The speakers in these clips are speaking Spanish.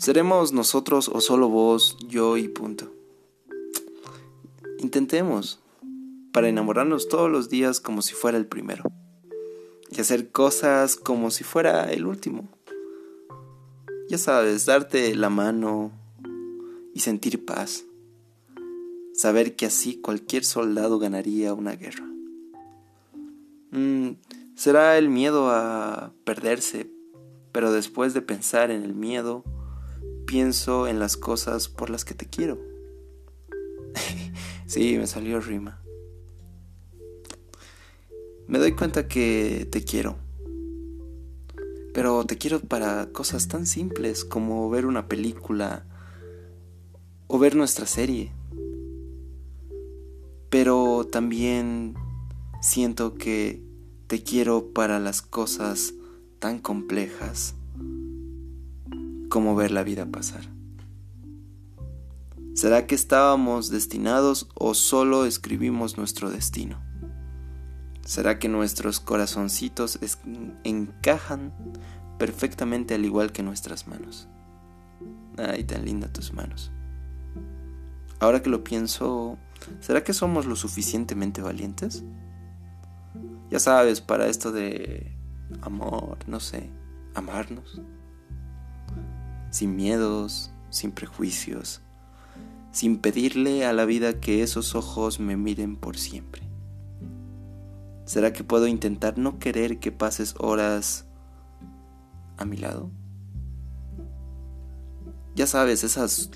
¿Seremos nosotros o solo vos, yo y punto? Intentemos, para enamorarnos todos los días como si fuera el primero, y hacer cosas como si fuera el último. Ya sabes, darte la mano y sentir paz. Saber que así cualquier soldado ganaría una guerra. Mm, será el miedo a perderse, pero después de pensar en el miedo, pienso en las cosas por las que te quiero. sí, me salió rima. Me doy cuenta que te quiero. Pero te quiero para cosas tan simples como ver una película o ver nuestra serie. Pero también siento que te quiero para las cosas tan complejas como ver la vida pasar. ¿Será que estábamos destinados o solo escribimos nuestro destino? ¿Será que nuestros corazoncitos encajan perfectamente al igual que nuestras manos? Ay, tan linda tus manos. Ahora que lo pienso, ¿será que somos lo suficientemente valientes? Ya sabes, para esto de amor, no sé, amarnos. Sin miedos, sin prejuicios, sin pedirle a la vida que esos ojos me miren por siempre. ¿Será que puedo intentar no querer que pases horas a mi lado? Ya sabes, esas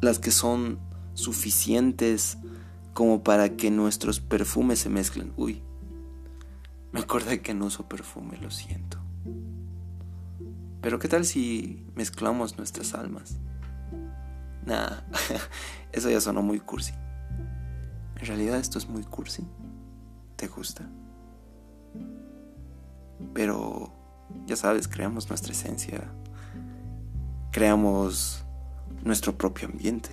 las que son suficientes como para que nuestros perfumes se mezclen. Uy, me acordé que no uso perfume, lo siento. Pero ¿qué tal si mezclamos nuestras almas? Nah, eso ya sonó muy cursi. En realidad esto es muy cursi. ¿Te gusta? Pero, ya sabes, creamos nuestra esencia. Creamos nuestro propio ambiente?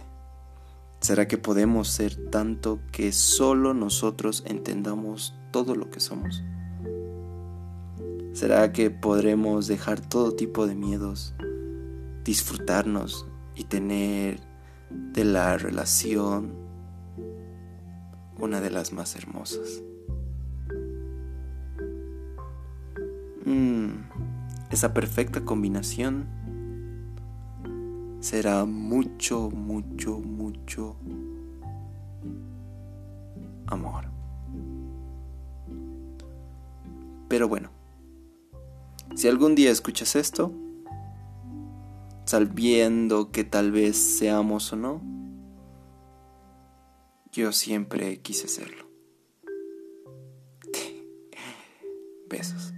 ¿Será que podemos ser tanto que solo nosotros entendamos todo lo que somos? ¿Será que podremos dejar todo tipo de miedos, disfrutarnos y tener de la relación una de las más hermosas? Mm, esa perfecta combinación será mucho, mucho, mucho amor. Pero bueno, si algún día escuchas esto, sabiendo que tal vez seamos o no, yo siempre quise serlo. Besos.